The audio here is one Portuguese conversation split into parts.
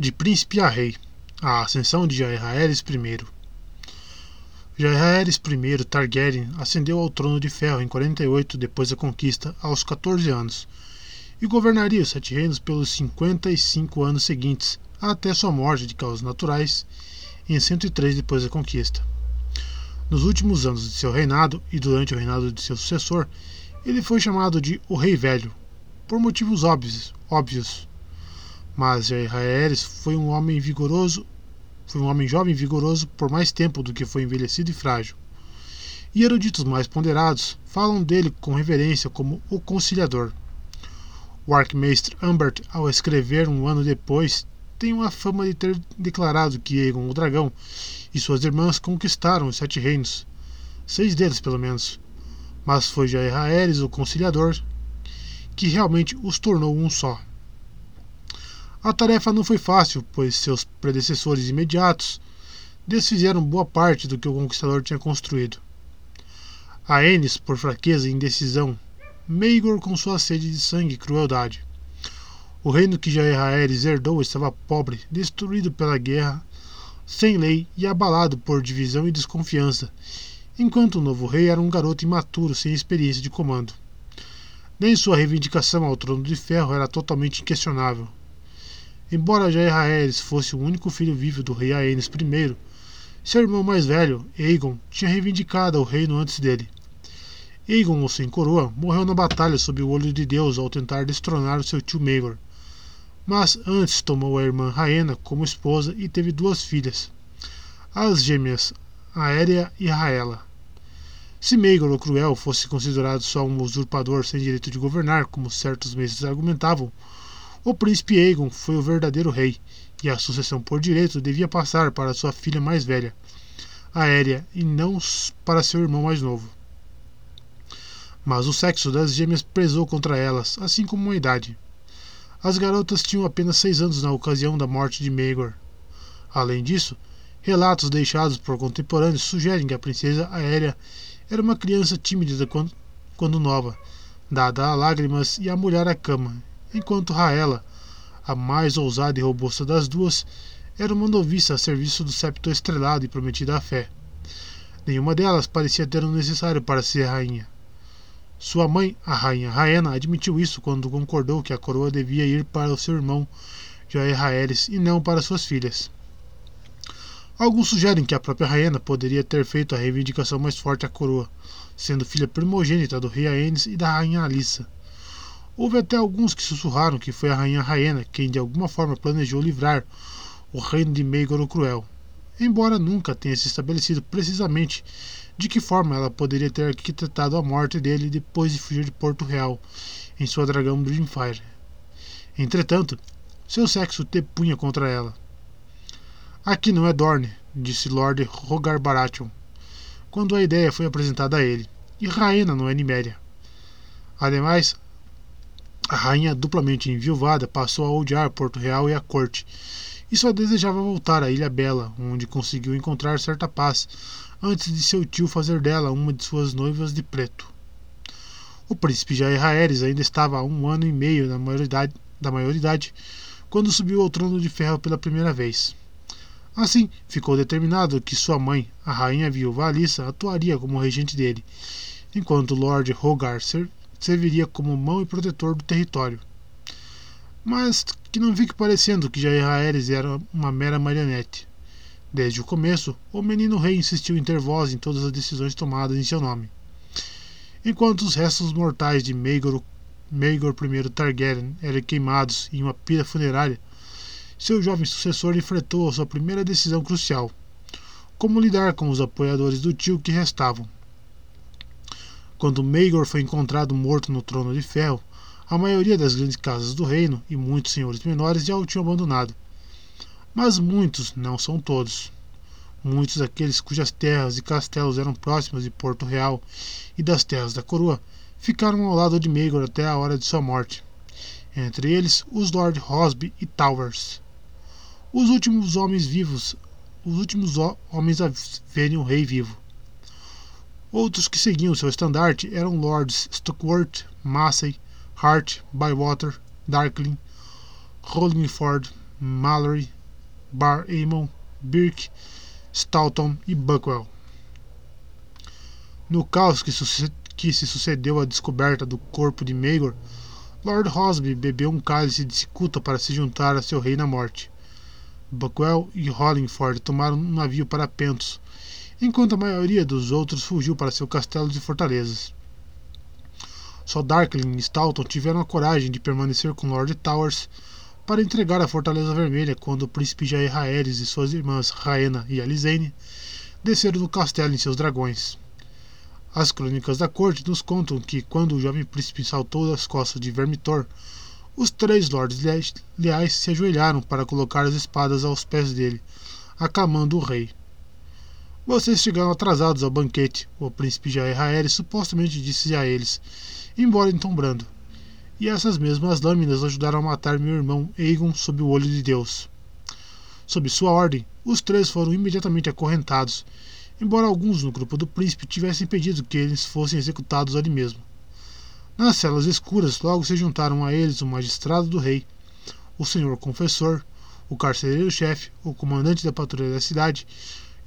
De príncipe a rei, a ascensão de Jaehaerys I. Jaehaerys I Targaryen ascendeu ao trono de ferro em 48 depois da conquista, aos 14 anos, e governaria os Sete Reinos pelos 55 anos seguintes, até sua morte de causas naturais em 103 depois da conquista. Nos últimos anos de seu reinado e durante o reinado de seu sucessor, ele foi chamado de o Rei Velho, por motivos óbvios, óbvios mas Jaehaerys foi um homem vigoroso, foi um homem jovem vigoroso por mais tempo do que foi envelhecido e frágil. E eruditos mais ponderados falam dele com reverência como o conciliador. O arquimestre Humbert, ao escrever um ano depois, tem uma fama de ter declarado que Aegon o Dragão e suas irmãs conquistaram os Sete Reinos, seis deles pelo menos, mas foi Jaehaerys o conciliador que realmente os tornou um só. A tarefa não foi fácil, pois seus predecessores imediatos desfizeram boa parte do que o conquistador tinha construído. Aenis, por fraqueza e indecisão, Meigor com sua sede de sangue e crueldade. O reino que Jaehaerys herdou estava pobre, destruído pela guerra, sem lei e abalado por divisão e desconfiança, enquanto o novo rei era um garoto imaturo sem experiência de comando. Nem sua reivindicação ao trono de ferro era totalmente inquestionável. Embora Jaehaerys fosse o único filho vivo do rei Aenys I, seu irmão mais velho, Aegon, tinha reivindicado o reino antes dele. Aegon, o sem coroa, morreu na batalha sob o olho de Deus ao tentar destronar o seu tio Maegor. Mas antes tomou a irmã Rhaena como esposa e teve duas filhas, as gêmeas Aérea e Raela. Se Maegor o Cruel fosse considerado só um usurpador sem direito de governar, como certos meses argumentavam, o príncipe Aegon foi o verdadeiro rei, e a sucessão por direito devia passar para sua filha mais velha, Aérea, e não para seu irmão mais novo. Mas o sexo das gêmeas pesou contra elas, assim como a idade. As garotas tinham apenas seis anos na ocasião da morte de Maegor. Além disso, relatos deixados por contemporâneos sugerem que a princesa Aérea era uma criança tímida quando, nova, dada a lágrimas e a mulher à cama, enquanto Raela, a mais ousada e robusta das duas, era uma noviça a serviço do septo estrelado e prometida à fé. Nenhuma delas parecia ter o necessário para ser rainha. Sua mãe, a rainha Raena, admitiu isso quando concordou que a coroa devia ir para o seu irmão Jaehaerys e não para suas filhas. Alguns sugerem que a própria Raena poderia ter feito a reivindicação mais forte à coroa, sendo filha primogênita do rei Aenys e da rainha Alissa. Houve até alguns que sussurraram que foi a rainha Raena quem de alguma forma planejou livrar o reino de Maegor o Cruel, embora nunca tenha se estabelecido precisamente de que forma ela poderia ter arquitetado a morte dele depois de fugir de Porto Real em sua dragão Dreamfire. Entretanto, seu sexo te punha contra ela. Aqui não é Dorne, disse Lord Rogar Baratheon, quando a ideia foi apresentada a ele, e Raena não é Niméria. Ademais, a rainha, duplamente enviuvada, passou a odiar Porto Real e a corte, e só desejava voltar à Ilha Bela, onde conseguiu encontrar certa paz antes de seu tio fazer dela uma de suas noivas de preto. O príncipe Jair Aéres ainda estava a um ano e meio da maioridade, da maioridade quando subiu ao trono de ferro pela primeira vez. Assim, ficou determinado que sua mãe, a rainha viúva Alissa, atuaria como regente dele, enquanto Lord Rogar serviria como mão e protetor do território. Mas que não fique parecendo que Jair Aéres era uma mera marionete. Desde o começo, o menino rei insistiu em ter voz em todas as decisões tomadas em seu nome. Enquanto os restos mortais de Maegor I Targaryen eram queimados em uma pira funerária, seu jovem sucessor enfrentou sua primeira decisão crucial: como lidar com os apoiadores do tio que restavam. Quando Maegor foi encontrado morto no trono de ferro, a maioria das grandes casas do reino e muitos senhores menores já o tinham abandonado. Mas muitos, não são todos. Muitos daqueles cujas terras e castelos eram próximas de Porto Real e das terras da coroa ficaram ao lado de Maegor até a hora de sua morte. Entre eles, os Lord Rosby e Towers. Os últimos homens vivos, os últimos homens a verem o rei vivo. Outros que seguiam seu estandarte eram Lords Stockworth, Massey, Hart, Bywater, Darkling, Hollingford, Mallory, Bar Amon, Birk, Stoughton e Buckwell. No caos que, que se sucedeu à descoberta do corpo de Maegor, Lord Rosby bebeu um cálice de cicuta para se juntar a seu rei na morte. Buckwell e Hollingford tomaram um navio para Pentos, enquanto a maioria dos outros fugiu para seu castelo de fortalezas. Só Darkling e Stoughton tiveram a coragem de permanecer com Lord Towers para entregar a Fortaleza Vermelha quando o príncipe Jair Aerys e suas irmãs Raena e Alizane desceram do castelo em seus dragões. As crônicas da corte nos contam que, quando o jovem príncipe saltou das costas de Vermitor, os três lords leais se ajoelharam para colocar as espadas aos pés dele, aclamando o rei. Vocês chegaram atrasados ao banquete, o príncipe Jair supostamente disse a eles, embora entombrando. E essas mesmas lâminas ajudaram a matar meu irmão Aegon sob o olho de Deus. Sob sua ordem, os três foram imediatamente acorrentados embora alguns no grupo do príncipe tivessem pedido que eles fossem executados ali mesmo. Nas celas escuras logo se juntaram a eles o magistrado do rei, o senhor confessor, o carcereiro-chefe, o comandante da patrulha da cidade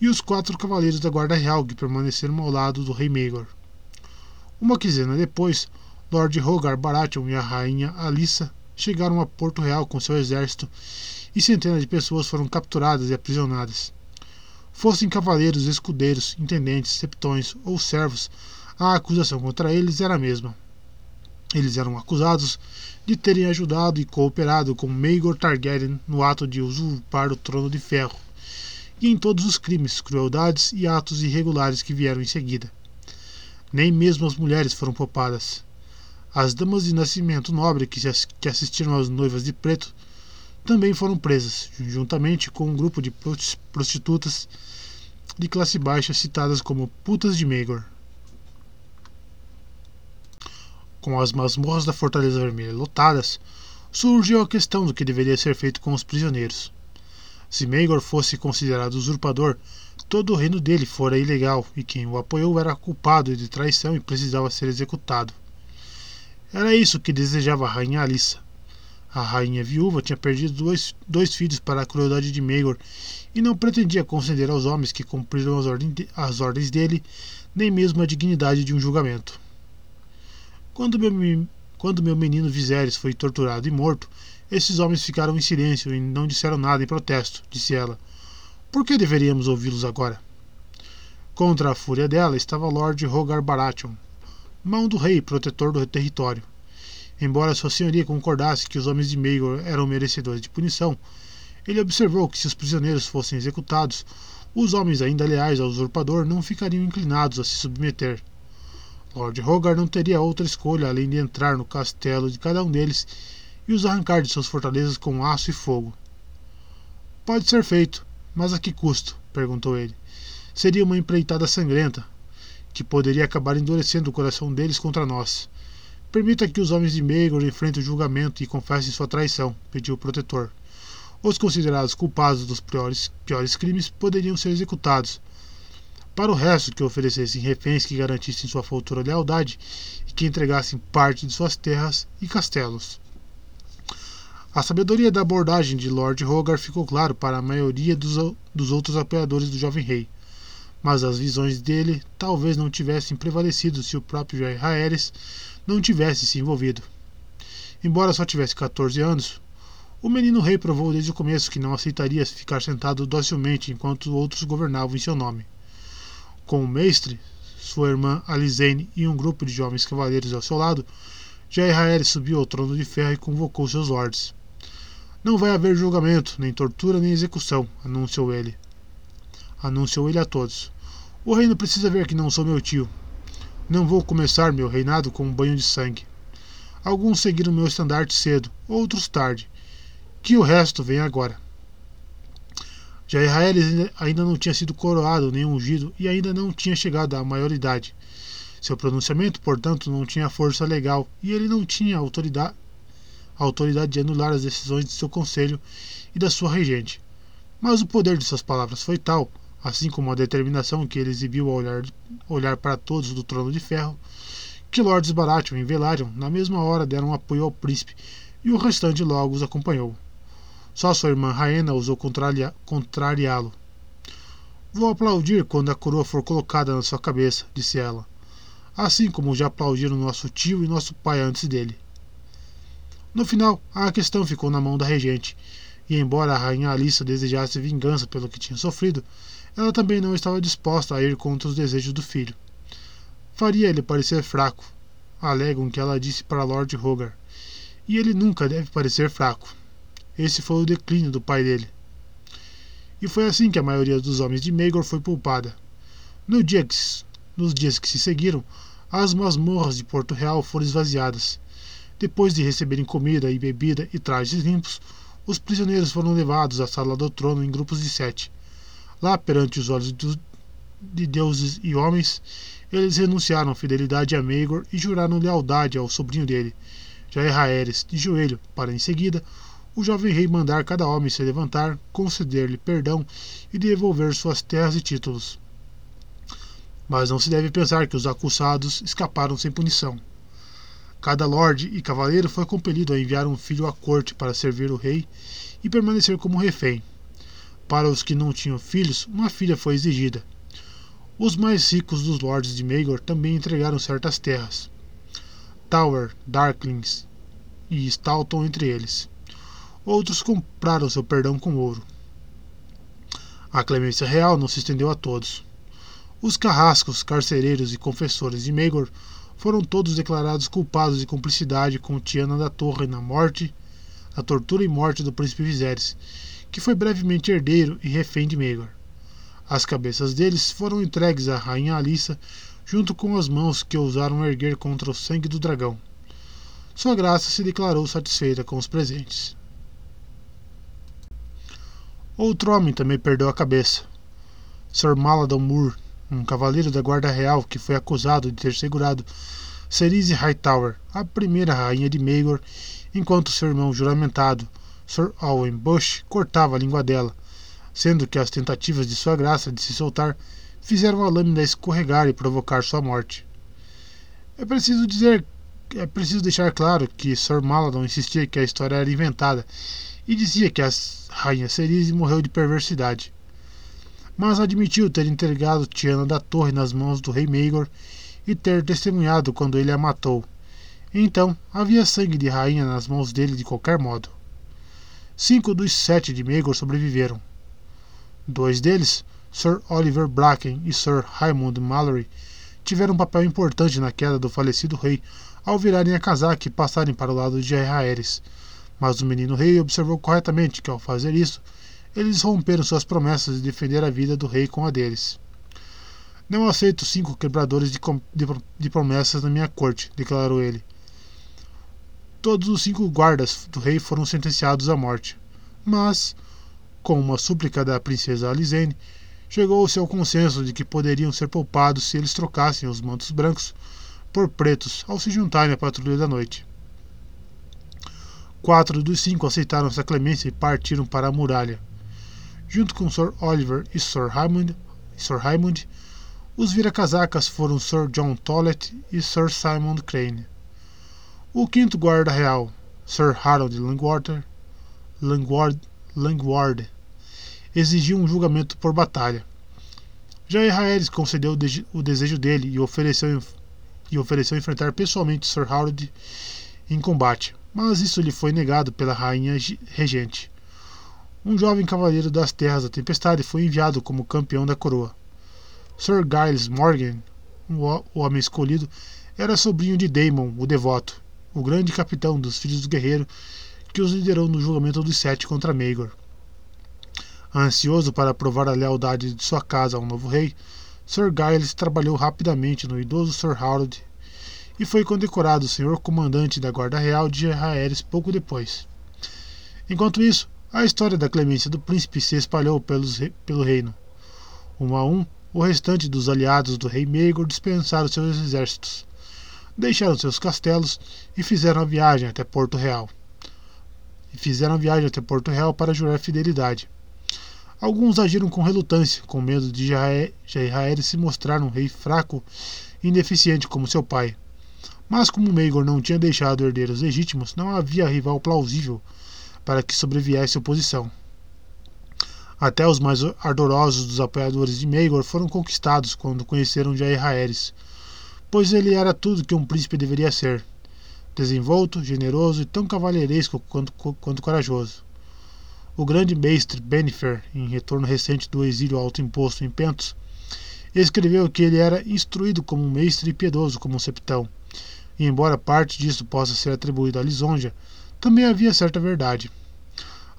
e os quatro cavaleiros da guarda real que permaneceram ao lado do rei Maegor. Uma quinzena depois, Lord Rogar Baratheon e a rainha Alissa chegaram a Porto Real com seu exército e centenas de pessoas foram capturadas e aprisionadas. Fossem cavaleiros, escudeiros, intendentes, septões ou servos, a acusação contra eles era a mesma. Eles eram acusados de terem ajudado e cooperado com Maegor Targaryen no ato de usurpar o trono de ferro, e em todos os crimes, crueldades e atos irregulares que vieram em seguida. Nem mesmo as mulheres foram poupadas. As damas de nascimento nobre que, assistiram às noivas de preto também foram presas, juntamente com um grupo de prostitutas de classe baixa citadas como putas de Maegor. Com as masmorras da Fortaleza Vermelha lotadas, surgiu a questão do que deveria ser feito com os prisioneiros. Se Maegor fosse considerado usurpador, todo o reino dele fora ilegal e quem o apoiou era culpado de traição e precisava ser executado. Era isso que desejava a rainha Alissa, a rainha viúva tinha perdido dois, dois filhos para a crueldade de Maegor e não pretendia conceder aos homens que cumpriram as, ordem de, as ordens dele nem mesmo a dignidade de um julgamento. Quando meu, quando meu menino Viserys foi torturado e morto, esses homens ficaram em silêncio e não disseram nada em protesto, disse ela. Por que deveríamos ouvi-los agora? Contra a fúria dela estava Lord Rogar Baratheon, mão do rei protetor do território. Embora Sua Senhoria concordasse que os homens de Maegor eram merecedores de punição, ele observou que se os prisioneiros fossem executados, os homens ainda leais ao usurpador não ficariam inclinados a se submeter. Lord Rogar não teria outra escolha além de entrar no castelo de cada um deles e os arrancar de suas fortalezas com aço e fogo. Pode ser feito, mas a que custo? perguntou ele. Seria uma empreitada sangrenta, que poderia acabar endurecendo o coração deles contra nós. Permita que os homens de Maegor enfrentem o julgamento e confessem sua traição, pediu o protetor. Os considerados culpados dos piores, piores crimes poderiam ser executados. Para o resto, que oferecessem reféns que garantissem sua futura lealdade e que entregassem parte de suas terras e castelos. A sabedoria da abordagem de Lord Rogar ficou claro para a maioria dos, dos outros apoiadores do jovem rei, mas as visões dele talvez não tivessem prevalecido se o próprio Jair Aerys não tivesse se envolvido. Embora só tivesse 14 anos, o menino rei provou desde o começo que não aceitaria ficar sentado docilmente enquanto outros governavam em seu nome. Com o mestre, sua irmã Alizane e um grupo de jovens cavaleiros ao seu lado, Jair Aerys subiu ao trono de ferro e convocou seus lords. Não vai haver julgamento, nem tortura, nem execução, anunciou ele. Anunciou ele a todos. O reino precisa ver que não sou meu tio, não vou começar meu reinado com um banho de sangue. Alguns seguiram meu estandarte cedo, outros tarde. Que o resto venha agora. Já Israel ainda não tinha sido coroado nem ungido e ainda não tinha chegado à maioridade. Seu pronunciamento, portanto, não tinha força legal e ele não tinha autoridade, autoridade de anular as decisões de seu conselho e da sua regente. Mas o poder de suas palavras foi tal assim como a determinação que ele exibiu ao olhar, olhar para todos do trono de ferro, que Lords Baratheon e Velaryon na mesma hora deram apoio ao príncipe e o restante logo os acompanhou. Só sua irmã Raena ousou contrariá-lo. Vou aplaudir quando a coroa for colocada na sua cabeça, disse ela, assim como já aplaudiram nosso tio e nosso pai antes dele. No final, a questão ficou na mão da regente, e embora a rainha Alissa desejasse vingança pelo que tinha sofrido, ela também não estava disposta a ir contra os desejos do filho. Faria ele parecer fraco, alegam que ela disse para Lord Rogar, e ele nunca deve parecer fraco. Esse foi o declínio do pai dele. E foi assim que a maioria dos homens de Magor foi poupada. No dia que, nos dias que se seguiram, as masmorras de Porto Real foram esvaziadas. Depois de receberem comida e bebida e trajes limpos, os prisioneiros foram levados à sala do trono em grupos de sete. Lá, perante os olhos de deuses e homens, eles renunciaram à fidelidade a Magor e juraram lealdade ao sobrinho dele, Jair de joelho, para em seguida o jovem rei mandar cada homem se levantar, conceder-lhe perdão e devolver suas terras e títulos. Mas não se deve pensar que os acusados escaparam sem punição. Cada lorde e cavaleiro foi compelido a enviar um filho à corte para servir o rei e permanecer como refém. Para os que não tinham filhos, uma filha foi exigida. Os mais ricos dos lordes de Maegor também entregaram certas terras. Tower, Darklings e Stalton entre eles. Outros compraram seu perdão com ouro. A clemência real não se estendeu a todos. Os carrascos, carcereiros e confessores de Megor foram todos declarados culpados de cumplicidade com Tiana da Torre na morte, na tortura e morte do príncipe Viserys, que foi brevemente herdeiro e refém de Megor. As cabeças deles foram entregues à rainha Alissa, junto com as mãos que ousaram erguer contra o sangue do dragão. Sua graça se declarou satisfeita com os presentes. Outro homem também perdeu a cabeça. Sir Maladon Moore, um cavaleiro da Guarda Real que foi acusado de ter segurado Cerise Hightower, a primeira rainha de Maegor, enquanto seu irmão juramentado, Sir Owen Bush, cortava a língua dela, sendo que as tentativas de sua graça de se soltar fizeram a lâmina escorregar e provocar sua morte. É preciso dizer, é preciso deixar claro que Sir Maladon insistia que a história era inventada e dizia que a rainha Cerise morreu de perversidade. Mas admitiu ter entregado Tiana da Torre nas mãos do rei Maegor e ter testemunhado quando ele a matou. Então havia sangue de rainha nas mãos dele de qualquer modo. Cinco dos sete de Maegor sobreviveram. Dois deles, Sir Oliver Bracken e Sir Raymond Mallory, tiveram um papel importante na queda do falecido rei ao virarem a casaca e passarem para o lado de Aerys, mas o menino rei observou corretamente que, ao fazer isso, eles romperam suas promessas de defender a vida do rei com a deles. Não aceito cinco quebradores de, de, de promessas na minha corte, declarou ele. Todos os cinco guardas do rei foram sentenciados à morte. Mas, com uma súplica da princesa Alizene, chegou-se ao consenso de que poderiam ser poupados se eles trocassem os mantos brancos por pretos ao se juntarem à patrulha da noite. Quatro dos cinco aceitaram essa clemência e partiram para a muralha. Junto com Sir Oliver e Sir Raymond, Sir Raymond os vira-casacas foram Sir John Tollett e Sir Simon Crane. O quinto guarda real, Sir Harold Langwater, Langward, Langward exigiu um julgamento por batalha. Já Israelis concedeu o desejo dele e ofereceu, e ofereceu enfrentar pessoalmente Sir Harold em combate mas isso lhe foi negado pela rainha regente. Um jovem cavaleiro das terras da tempestade foi enviado como campeão da coroa. Sir Giles Morgan, o homem escolhido, era sobrinho de Daemon, o devoto, o grande capitão dos filhos do guerreiro que os liderou no julgamento dos sete contra Maegor. Ansioso para provar a lealdade de sua casa ao novo rei, Sir Giles trabalhou rapidamente no idoso Sir Harold e foi condecorado senhor comandante da Guarda Real de Aéreos pouco depois. Enquanto isso, a história da clemência do príncipe se espalhou pelos, pelo reino. Um a um, o restante dos aliados do rei Meigor dispensaram seus exércitos, deixaram seus castelos e fizeram a viagem até Porto Real. E fizeram a viagem até Porto Real para jurar fidelidade. Alguns agiram com relutância, com medo de Jair se mostrar um rei fraco e ineficiente como seu pai. Mas como Maegor não tinha deixado herdeiros legítimos, não havia rival plausível para que sobreviesse oposição. Até os mais ardorosos dos apoiadores de Maegor foram conquistados quando conheceram Jair Aerys, pois ele era tudo que um príncipe deveria ser: desenvolto, generoso e tão cavalheiresco quanto, quanto corajoso. O grande mestre Benifer, em retorno recente do exílio autoimposto em Pentos, escreveu que ele era instruído como um mestre e piedoso como um septão, e embora parte disso possa ser atribuído a Lisonja, também havia certa verdade.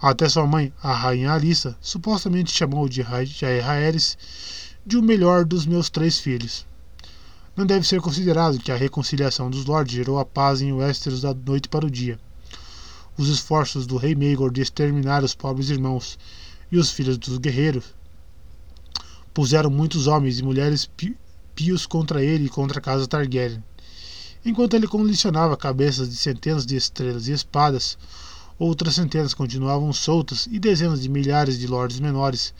Até sua mãe, a rainha Alissa, supostamente chamou de Jair Aerys de o melhor dos meus três filhos. Não deve ser considerado que a reconciliação dos lords gerou a paz em Westeros da noite para o dia. Os esforços do rei Maegor de exterminar os pobres irmãos e os filhos dos guerreiros puseram muitos homens e mulheres pios contra ele e contra a casa Targaryen. Enquanto ele condicionava cabeças de centenas de estrelas e espadas, Outras centenas continuavam soltas e dezenas de milhares de lordes menores,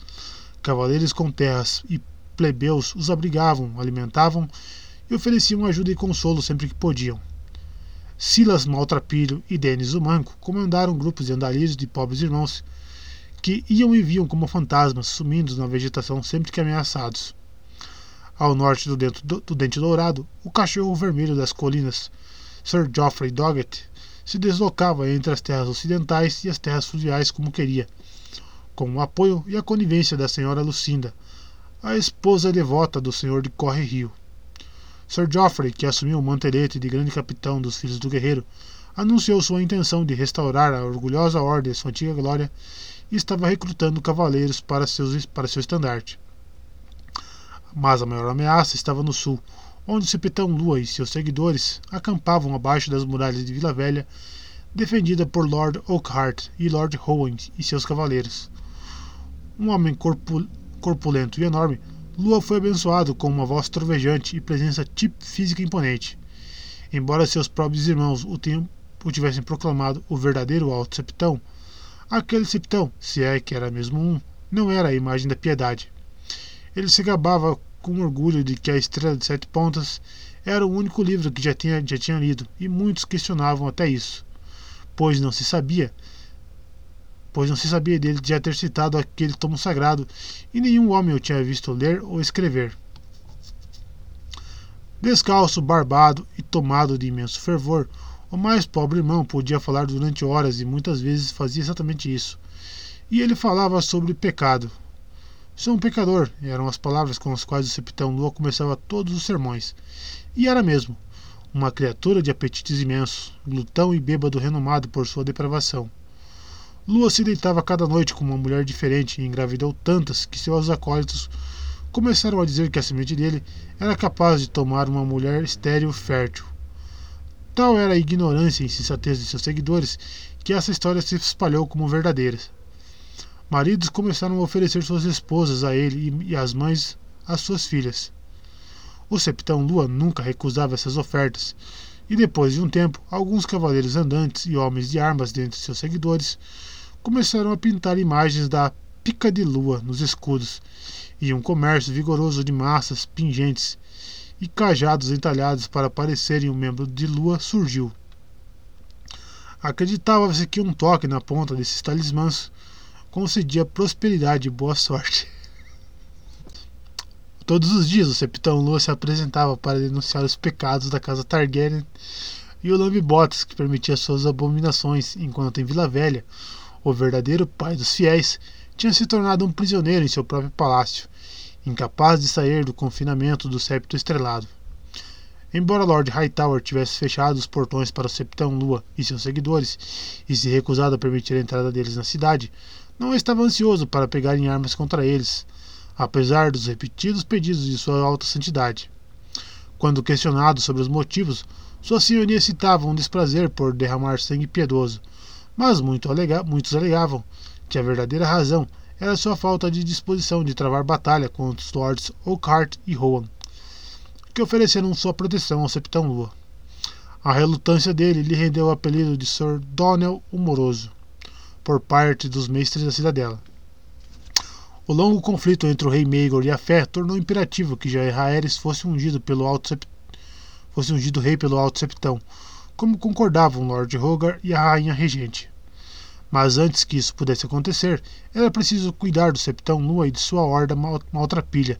cavaleiros com terras e plebeus os abrigavam, alimentavam e ofereciam ajuda e consolo sempre que podiam. Silas Maltrapilho e Denis o Manco comandaram grupos de andarilhos de pobres irmãos que iam e viam como fantasmas sumindo na vegetação sempre que ameaçados. Ao norte do, dentro do, do Dente Dourado, o cachorro vermelho das colinas, Sir Geoffrey Doggett, se deslocava entre as terras ocidentais e as terras fluviais como queria, com o apoio e a conivência da senhora Lucinda, a esposa devota do senhor de Corre Rio. Sir Geoffrey, que assumiu o mantelete de grande capitão dos filhos do guerreiro, anunciou sua intenção de restaurar a orgulhosa ordem e sua antiga glória e estava recrutando cavaleiros para, seus, para seu estandarte. Mas a maior ameaça estava no sul, onde o Sepetão Lua e seus seguidores acampavam abaixo das muralhas de Vila Velha, defendida por Lord Oakhart e Lord Howen e seus cavaleiros. Um homem corpulento e enorme, Lua foi abençoado com uma voz trovejante e presença tipo física imponente. Embora seus próprios irmãos o, o tivessem proclamado o verdadeiro Alto Septão, aquele Septão, se é que era mesmo um, não era a imagem da piedade. Ele se gabava com orgulho de que A Estrela de Sete Pontas era o único livro que já tinha, já tinha lido, e muitos questionavam até isso, pois não se sabia, pois não se sabia dele já ter citado aquele tomo sagrado, e nenhum homem o tinha visto ler ou escrever. Descalço, barbado e tomado de imenso fervor, o mais pobre irmão podia falar durante horas e muitas vezes fazia exatamente isso. E ele falava sobre pecado, Sou um pecador, eram as palavras com as quais o septão Lua começava todos os sermões. E era mesmo. Uma criatura de apetites imensos, glutão e bêbado renomado por sua depravação. Lua se deitava cada noite com uma mulher diferente e engravidou tantas que seus acólitos começaram a dizer que a semente dele era capaz de tomar uma mulher estéril fértil. Tal era a ignorância e insensatez de seus seguidores que essa história se espalhou como verdadeira. Maridos começaram a oferecer suas esposas a ele e as mães às suas filhas. O septão Lua nunca recusava essas ofertas, e depois de um tempo, alguns cavaleiros andantes e homens de armas dentre seus seguidores começaram a pintar imagens da pica de lua nos escudos, e um comércio vigoroso de massas pingentes e cajados entalhados para parecerem um membro de lua surgiu. Acreditava-se que um toque na ponta desses talismãs concedia prosperidade e boa sorte. Todos os dias o Septão Lua se apresentava para denunciar os pecados da casa Targaryen e o Lambe-Botas, que permitia suas abominações, enquanto em Vila Velha, o verdadeiro pai dos fiéis tinha se tornado um prisioneiro em seu próprio palácio, incapaz de sair do confinamento do septo estrelado. Embora Lord Hightower tivesse fechado os portões para o Septão Lua e seus seguidores e se recusado a permitir a entrada deles na cidade, não estava ansioso para pegar em armas contra eles, apesar dos repetidos pedidos de sua alta santidade. Quando questionado sobre os motivos, sua senhoria citava um desprazer por derramar sangue piedoso, mas muito alega muitos alegavam que a verdadeira razão era sua falta de disposição de travar batalha contra os lords Oakhart e Rowan, que ofereceram sua proteção ao Septão Lua. A relutância dele lhe rendeu o apelido de Sir Donnell o Moroso por parte dos mestres da cidadela. O longo conflito entre o rei Maegor e a fé tornou imperativo que Jair Aerys fosse ungido pelo alto fosse ungido rei pelo alto septão, como concordavam Lord Rogar e a rainha regente. Mas antes que isso pudesse acontecer, era preciso cuidar do septão Lua e de sua horda maltrapilha,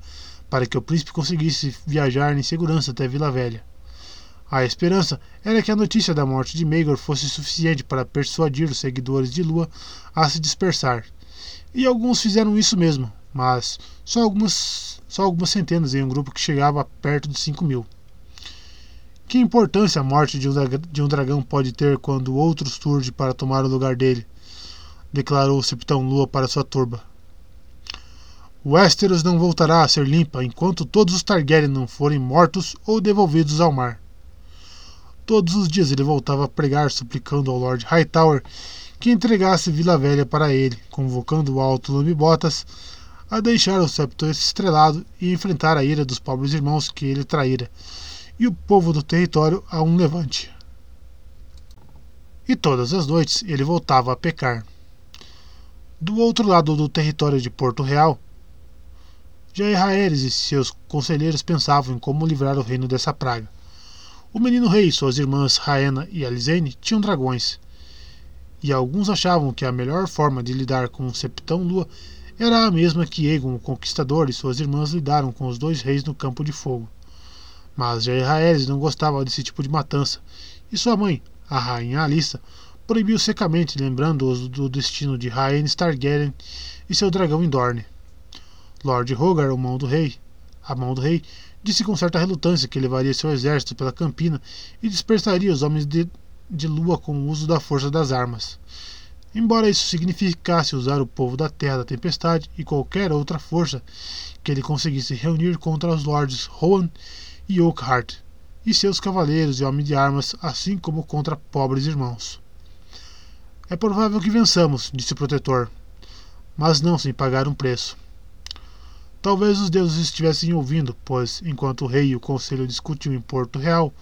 para que o príncipe conseguisse viajar em segurança até Vila Velha. A esperança era que a notícia da morte de Maegor fosse suficiente para persuadir os seguidores de Lua a se dispersar. E alguns fizeram isso mesmo, mas só algumas, só algumas centenas em um grupo que chegava perto de 5 mil. Que importância a morte de um, de um dragão pode ter quando outro surge para tomar o lugar dele? declarou o Septão Lua para sua turba. Westeros não voltará a ser limpa enquanto todos os Targaryen não forem mortos ou devolvidos ao mar. Todos os dias ele voltava a pregar, suplicando ao Lord Hightower que entregasse Vila Velha para ele, convocando o Alto Lume Botas a deixar o septo estrelado e enfrentar a ira dos pobres irmãos que ele traíra, e o povo do território a um levante. E todas as noites ele voltava a pecar. Do outro lado do território de Porto Real, Jair Raeres e seus conselheiros pensavam em como livrar o reino dessa praga. O menino rei e suas irmãs Raena e Alizene tinham dragões, e alguns achavam que a melhor forma de lidar com o Septão Lua era a mesma que Egon, o Conquistador, e suas irmãs lidaram com os dois reis no Campo de Fogo. Mas Jair Raeres não gostava desse tipo de matança, e sua mãe, a rainha Alissa, proibiu secamente, lembrando-os do destino de Rhaenys Targaryen e seu dragão Indorne. Lord Rogar, o mão do rei, a mão do rei, disse com certa relutância que levaria seu exército pela campina e dispersaria os homens de, de lua com o uso da força das armas. Embora isso significasse usar o povo da Terra da Tempestade e qualquer outra força que ele conseguisse reunir contra os lords Rohan e Oakhart e seus cavaleiros e homens de armas, assim como contra pobres irmãos. É provável que vençamos, disse o protetor, mas não sem pagar um preço. Talvez os deuses estivessem ouvindo, pois, enquanto o rei e o conselho discutiam em Porto Real,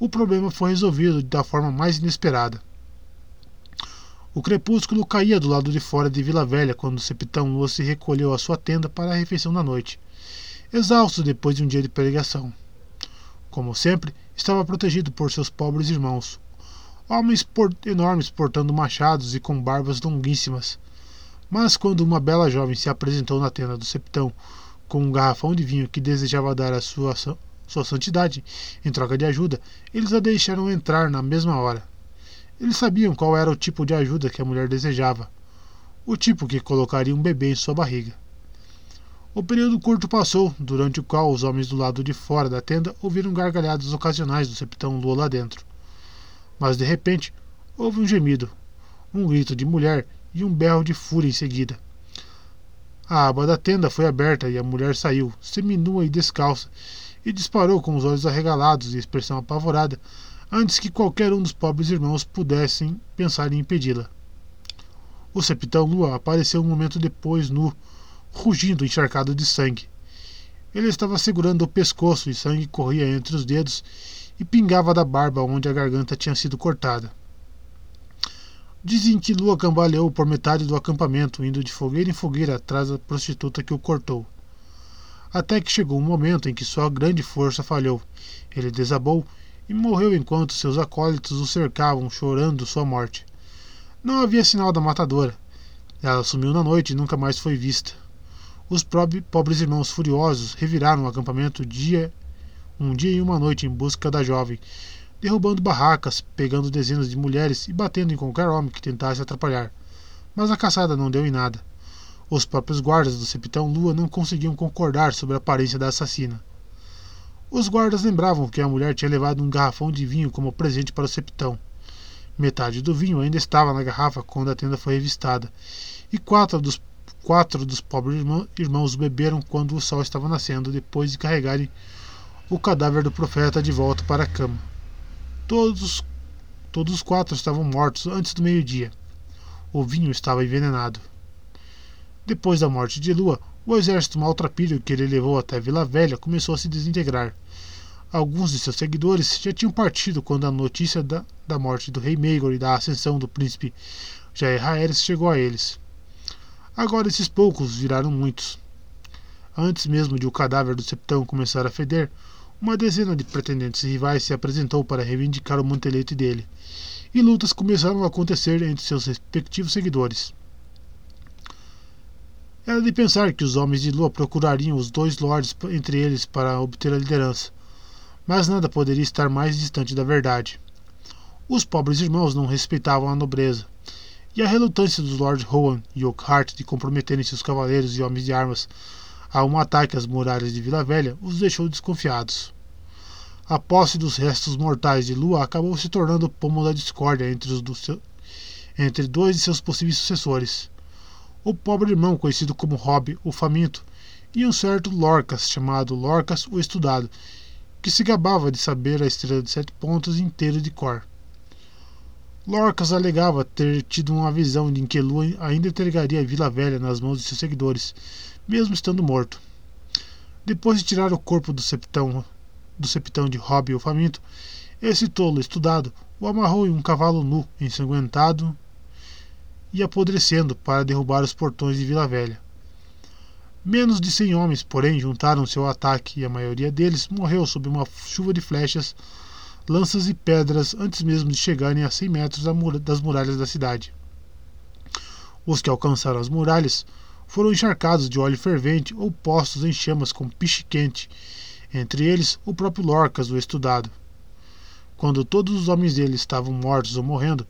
o problema foi resolvido da forma mais inesperada. O crepúsculo caía do lado de fora de Vila Velha quando o Septão Lua se recolheu à sua tenda para a refeição da noite, exausto depois de um dia de pregação. Como sempre, estava protegido por seus pobres irmãos, homens por, enormes portando machados e com barbas longuíssimas. Mas quando uma bela jovem se apresentou na tenda do septão com um garrafão de vinho que desejava dar à sua, sua santidade em troca de ajuda, eles a deixaram entrar na mesma hora. Eles sabiam qual era o tipo de ajuda que a mulher desejava, o tipo que colocaria um bebê em sua barriga. O período curto passou, durante o qual os homens do lado de fora da tenda ouviram gargalhadas ocasionais do septão Lua lá dentro. Mas de repente houve um gemido, um grito de mulher e um berro de fúria em seguida. A aba da tenda foi aberta e a mulher saiu, seminua e descalça, e disparou com os olhos arregalados e expressão apavorada, antes que qualquer um dos pobres irmãos pudessem pensar em impedi-la. O septão Lua apareceu um momento depois nu, rugindo encharcado de sangue. Ele estava segurando o pescoço e sangue corria entre os dedos e pingava da barba onde a garganta tinha sido cortada. Dizem que Lua cambaleou por metade do acampamento, indo de fogueira em fogueira atrás da prostituta que o cortou. Até que chegou um momento em que sua grande força falhou. Ele desabou e morreu enquanto seus acólitos o cercavam, chorando sua morte. Não havia sinal da matadora. Ela sumiu na noite e nunca mais foi vista. Os pobres irmãos furiosos reviraram o acampamento dia um dia e uma noite em busca da jovem, derrubando barracas, pegando dezenas de mulheres e batendo em qualquer homem que tentasse atrapalhar. Mas a caçada não deu em nada. Os próprios guardas do Septão Lua não conseguiam concordar sobre a aparência da assassina. Os guardas lembravam que a mulher tinha levado um garrafão de vinho como presente para o Septão. Metade do vinho ainda estava na garrafa quando a tenda foi revistada, e quatro dos, quatro dos pobres irmãos beberam quando o sol estava nascendo, depois de carregarem o cadáver do profeta de volta para a cama. Todos, todos os quatro estavam mortos antes do meio-dia. O vinho estava envenenado. Depois da morte de Lua, o exército maltrapilho que ele levou até Vila Velha começou a se desintegrar. Alguns de seus seguidores já tinham partido quando a notícia da, da morte do rei Maegor e da ascensão do príncipe Jair Haeres chegou a eles. Agora esses poucos viraram muitos. Antes mesmo de o cadáver do septão começar a feder, uma dezena de pretendentes rivais se apresentou para reivindicar o mantelete dele, e lutas começaram a acontecer entre seus respectivos seguidores. Era de pensar que os homens de Lua procurariam os dois lords entre eles para obter a liderança, mas nada poderia estar mais distante da verdade. Os pobres irmãos não respeitavam a nobreza, e a relutância dos Lord Rowan e Oakhart de comprometerem seus cavaleiros e homens de armas a um ataque às muralhas de Vila Velha os deixou desconfiados. A posse dos restos mortais de Lua acabou se tornando o pomo da discórdia entre, os do seu, entre dois de seus possíveis sucessores o pobre irmão conhecido como Rob o Faminto, e um certo Lorcas, chamado Lorcas o Estudado, que se gabava de saber a estrela de sete pontos inteira de cor. Lorcas alegava ter tido uma visão de que Lua ainda entregaria a Vila Velha nas mãos de seus seguidores, mesmo estando morto. Depois de tirar o corpo do septão, do septão de Rob o Faminto, esse tolo estudado o amarrou em um cavalo nu, ensanguentado e apodrecendo para derrubar os portões de Vila Velha. Menos de cem homens, porém, juntaram-se ao ataque e a maioria deles morreu sob uma chuva de flechas, lanças e pedras antes mesmo de chegarem a cem metros das muralhas da cidade. Os que alcançaram as muralhas foram encharcados de óleo fervente ou postos em chamas com piche quente, entre eles o próprio Lorcas, o estudado. Quando todos os homens dele estavam mortos ou morrendo,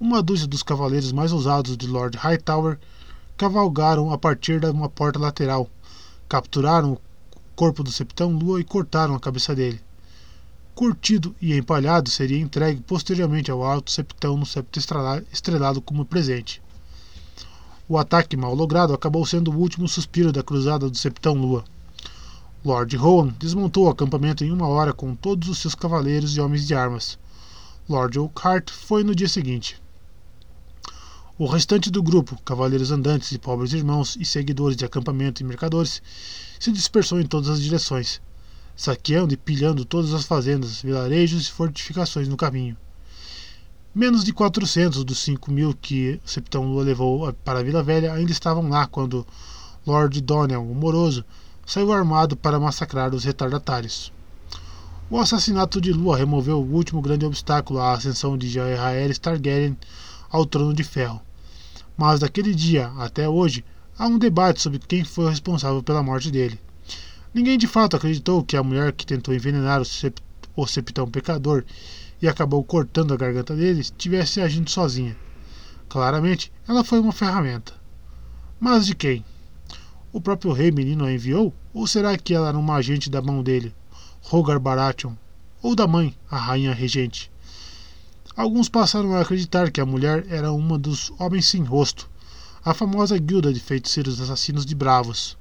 uma dúzia dos cavaleiros mais ousados de Lord Hightower cavalgaram a partir de uma porta lateral, capturaram o corpo do Septão Lua e cortaram a cabeça dele. Curtido e empalhado, seria entregue posteriormente ao Alto Septão no septo estrelado como presente. O ataque mal logrado acabou sendo o último suspiro da cruzada do Septão Lua. Lord Rowan desmontou o acampamento em uma hora com todos os seus cavaleiros e homens de armas. Lord Oakhart foi no dia seguinte. O restante do grupo, cavaleiros andantes e pobres irmãos e seguidores de acampamento e mercadores, se dispersou em todas as direções, saqueando e pilhando todas as fazendas, vilarejos e fortificações no caminho. Menos de 400 dos 5 mil que Septão Lua levou para a Vila Velha ainda estavam lá quando Lord Donnell, o moroso, saiu armado para massacrar os retardatários. O assassinato de Lua removeu o último grande obstáculo à ascensão de Jaehaerys Targaryen ao trono de ferro, mas daquele dia até hoje há um debate sobre quem foi o responsável pela morte dele. Ninguém de fato acreditou que a mulher que tentou envenenar o, sept o septão pecador e acabou cortando a garganta dele estivesse agindo sozinha. Claramente, ela foi uma ferramenta. Mas de quem? O próprio rei menino a enviou? Ou será que ela era uma agente da mão dele, Rogar Baratheon? Ou da mãe, a rainha regente? Alguns passaram a acreditar que a mulher era uma dos Homens Sem Rosto, a famosa guilda de feiticeiros assassinos de Bravos.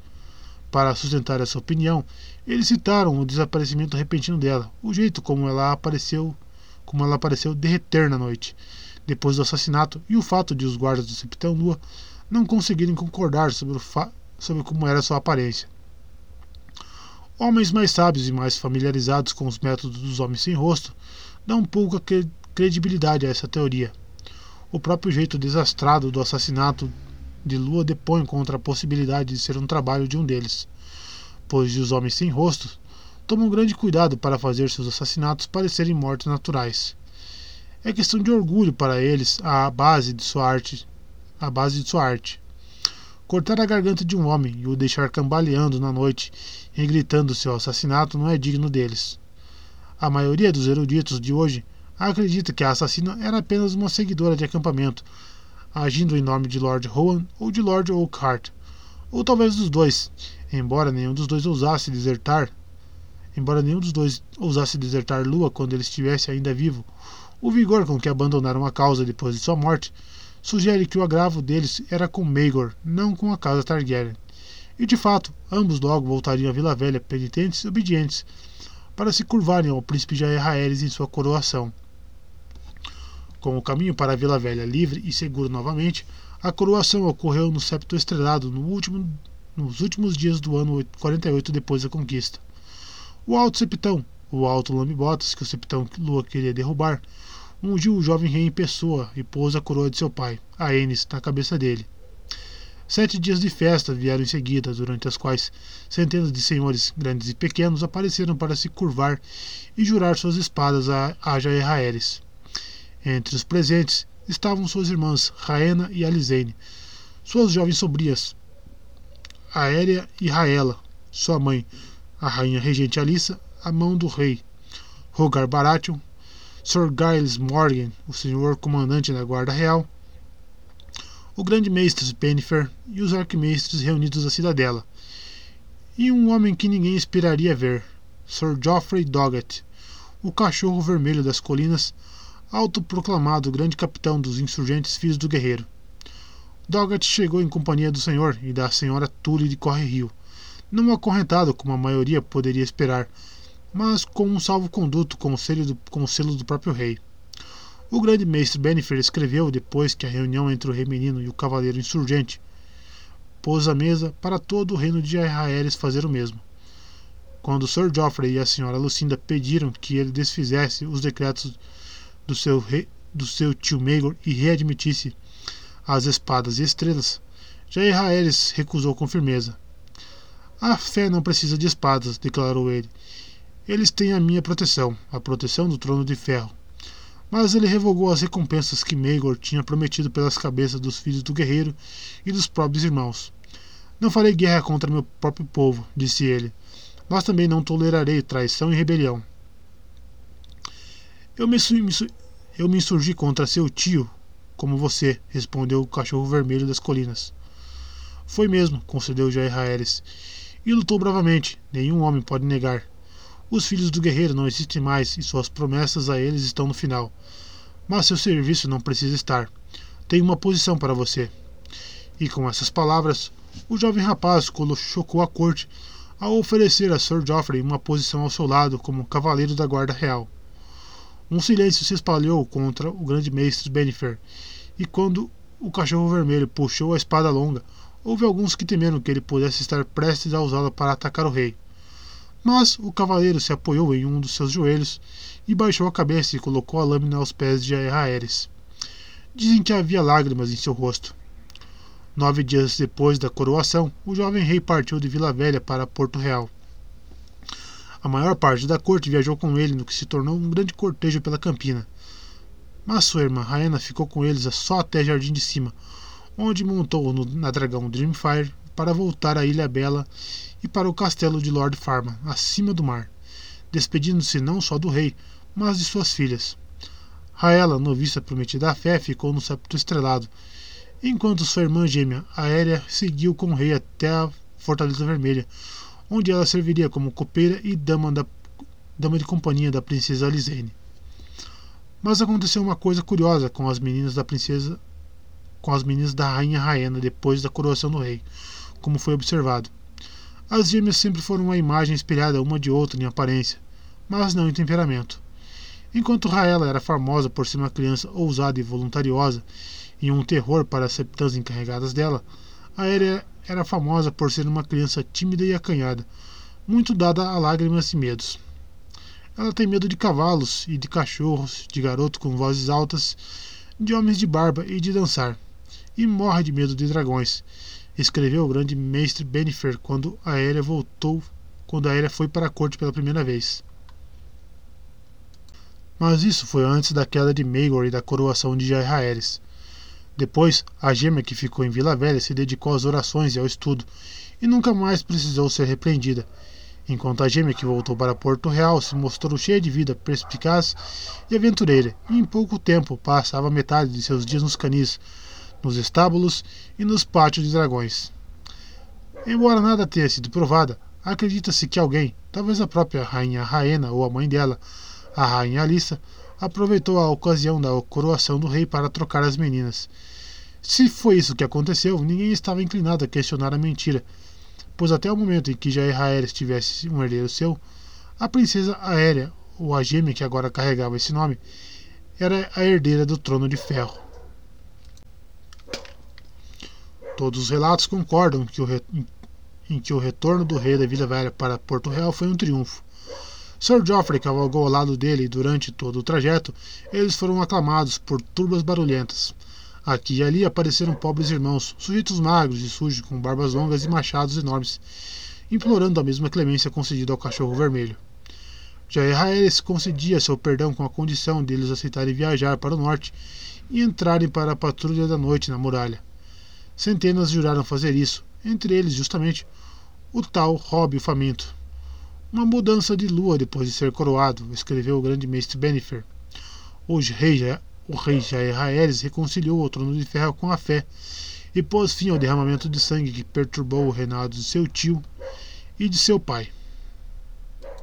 Para sustentar essa opinião, eles citaram o desaparecimento repentino dela, o jeito como ela apareceu, como ela apareceu derreter na noite, depois do assassinato, e o fato de os guardas do Septão Lua não conseguirem concordar sobre, sobre como era sua aparência. Homens mais sábios e mais familiarizados com os métodos dos homens sem rosto dão pouca credibilidade a essa teoria. O próprio jeito desastrado do assassinato de Lua depõe contra a possibilidade de ser um trabalho de um deles, pois os homens sem rostos tomam grande cuidado para fazer seus assassinatos parecerem mortes naturais. É questão de orgulho para eles a base de sua arte, a base de sua arte. Cortar a garganta de um homem e o deixar cambaleando na noite e gritando seu assassinato não é digno deles. A maioria dos eruditos de hoje acredita que a assassina era apenas uma seguidora de acampamento, agindo em nome de Lord Rowan ou de Lord Oakhart, ou talvez dos dois, embora nenhum dos dois ousasse desertar. Embora nenhum dos dois ousasse desertar Lua quando ele estivesse ainda vivo, o vigor com que abandonaram a causa depois de sua morte sugere que o agravo deles era com Maegor, não com a casa Targaryen. E de fato, ambos logo voltariam à Vila Velha penitentes e obedientes, para se curvarem ao príncipe Jaehaerys em sua coroação. Com o caminho para a Vila Velha livre e seguro novamente, a coroação ocorreu no septo estrelado no último, nos últimos dias do ano 48 depois da conquista. O Alto Septão, o Alto Lambibotas, que o Septão Lua queria derrubar, ungiu o jovem rei em pessoa e pôs a coroa de seu pai, Aenis, na cabeça dele. Sete dias de festa vieram em seguida, durante as quais centenas de senhores, grandes e pequenos, apareceram para se curvar e jurar suas espadas a, a Jaehaerys. Entre os presentes estavam suas irmãs Raena e Alizene, suas jovens sobrinhas Aérea e Raela, sua mãe, a rainha regente Alissa, a mão do rei, Rogar Baratheon, Sir Giles Morgan, o senhor comandante da Guarda Real, o grande mestre Pennifer e os arquimestres reunidos da cidadela, e um homem que ninguém esperaria ver, Sir Geoffrey Doggett, o cachorro vermelho das colinas, autoproclamado grande capitão dos insurgentes filhos do guerreiro. Doggett chegou em companhia do senhor e da senhora Tully de Corre Rio, não acorrentado como a maioria poderia esperar, mas com um salvo-conduto com, com o selo do próprio rei. O grande mestre Bennifer escreveu depois que a reunião entre o rei menino e o cavaleiro insurgente pôs a mesa para todo o reino de Aerys fazer o mesmo. Quando Sir Geoffrey e a senhora Lucinda pediram que ele desfizesse os decretos do seu, rei, do seu tio Maegor e readmitisse as espadas e estrelas, Jair Aerys recusou com firmeza. A fé não precisa de espadas, declarou ele. Eles têm a minha proteção, a proteção do trono de ferro. Mas ele revogou as recompensas que Maegor tinha prometido pelas cabeças dos filhos do guerreiro e dos próprios irmãos. Não farei guerra contra meu próprio povo, disse ele, mas também não tolerarei traição e rebelião. Eu me, eu me insurgi contra seu tio, como você, respondeu o cachorro vermelho das colinas. Foi mesmo, concedeu Jair Aeres, e lutou bravamente, nenhum homem pode negar. Os filhos do guerreiro não existem mais e suas promessas a eles estão no final. Mas seu serviço não precisa estar. Tenho uma posição para você. E com essas palavras, o jovem rapaz chocou a corte ao oferecer a Sir Geoffrey uma posição ao seu lado como cavaleiro da guarda real. Um silêncio se espalhou contra o grande mestre Benifer, e quando o cachorro vermelho puxou a espada longa, houve alguns que temeram que ele pudesse estar prestes a usá-la para atacar o rei. Mas o cavaleiro se apoiou em um dos seus joelhos e baixou a cabeça e colocou a lâmina aos pés de Aerys. Dizem que havia lágrimas em seu rosto. Nove dias depois da coroação, o jovem rei partiu de Vila Velha para Porto Real. A maior parte da corte viajou com ele no que se tornou um grande cortejo pela campina. Mas sua irmã Raena ficou com eles só até Jardim de Cima, onde montou no, na dragão Dreamfire para voltar à Ilha Bela e para o castelo de Lord Farma, acima do mar, despedindo-se não só do rei, mas de suas filhas. Raela, noviça prometida à fé, ficou no septo estrelado, enquanto sua irmã gêmea, Aérea, seguiu com o rei até a Fortaleza Vermelha, onde ela serviria como copeira e dama, da, dama de companhia da princesa Alizene. Mas aconteceu uma coisa curiosa com as meninas da princesa com as meninas da rainha Raena depois da coroação do rei, como foi observado. As gêmeas sempre foram uma imagem espelhada uma de outra em aparência, mas não em temperamento. Enquanto Raela era famosa por ser uma criança ousada e voluntariosa e um terror para as septãs encarregadas dela, Aérea era famosa por ser uma criança tímida e acanhada, muito dada a lágrimas e medos. Ela tem medo de cavalos e de cachorros, de garotos com vozes altas, de homens de barba e de dançar e morre de medo de dragões, escreveu o grande mestre Benifer quando a Aérea voltou, quando a Aérea foi para a corte pela primeira vez. Mas isso foi antes da queda de Maegor e da coroação de Jaehaerys. Depois, a gêmea que ficou em Vila Velha se dedicou às orações e ao estudo, e nunca mais precisou ser repreendida, enquanto a gêmea que voltou para Porto Real se mostrou cheia de vida, perspicaz e aventureira, e em pouco tempo passava metade de seus dias nos canis, nos estábulos e nos pátios de dragões. Embora nada tenha sido provada, acredita-se que alguém, talvez a própria rainha Raena ou a mãe dela, a rainha Alissa, aproveitou a ocasião da coroação do rei para trocar as meninas. Se foi isso que aconteceu, ninguém estava inclinado a questionar a mentira, pois até o momento em que Aérea tivesse um herdeiro seu, a princesa Aérea, ou a gêmea que agora carregava esse nome, era a herdeira do trono de ferro. Todos os relatos concordam que re... em que o retorno do rei da Vila Velha para Porto Real foi um triunfo. Sir Geoffrey cavalgou ao lado dele e durante todo o trajeto eles foram aclamados por turbas barulhentas. Aqui e ali apareceram pobres irmãos, sujeitos magros e sujos com barbas longas e machados enormes, implorando a mesma clemência concedida ao cachorro vermelho. Jair se concedia seu perdão com a condição de eles aceitarem viajar para o norte e entrarem para a patrulha da noite na muralha. Centenas juraram fazer isso, entre eles justamente o tal Rob Faminto. Uma mudança de lua depois de ser coroado, escreveu o grande mestre Benifer. Hoje rei, o rei Jair Haeres reconciliou o trono de ferro com a fé e pôs fim ao derramamento de sangue que perturbou o reinado de seu tio e de seu pai.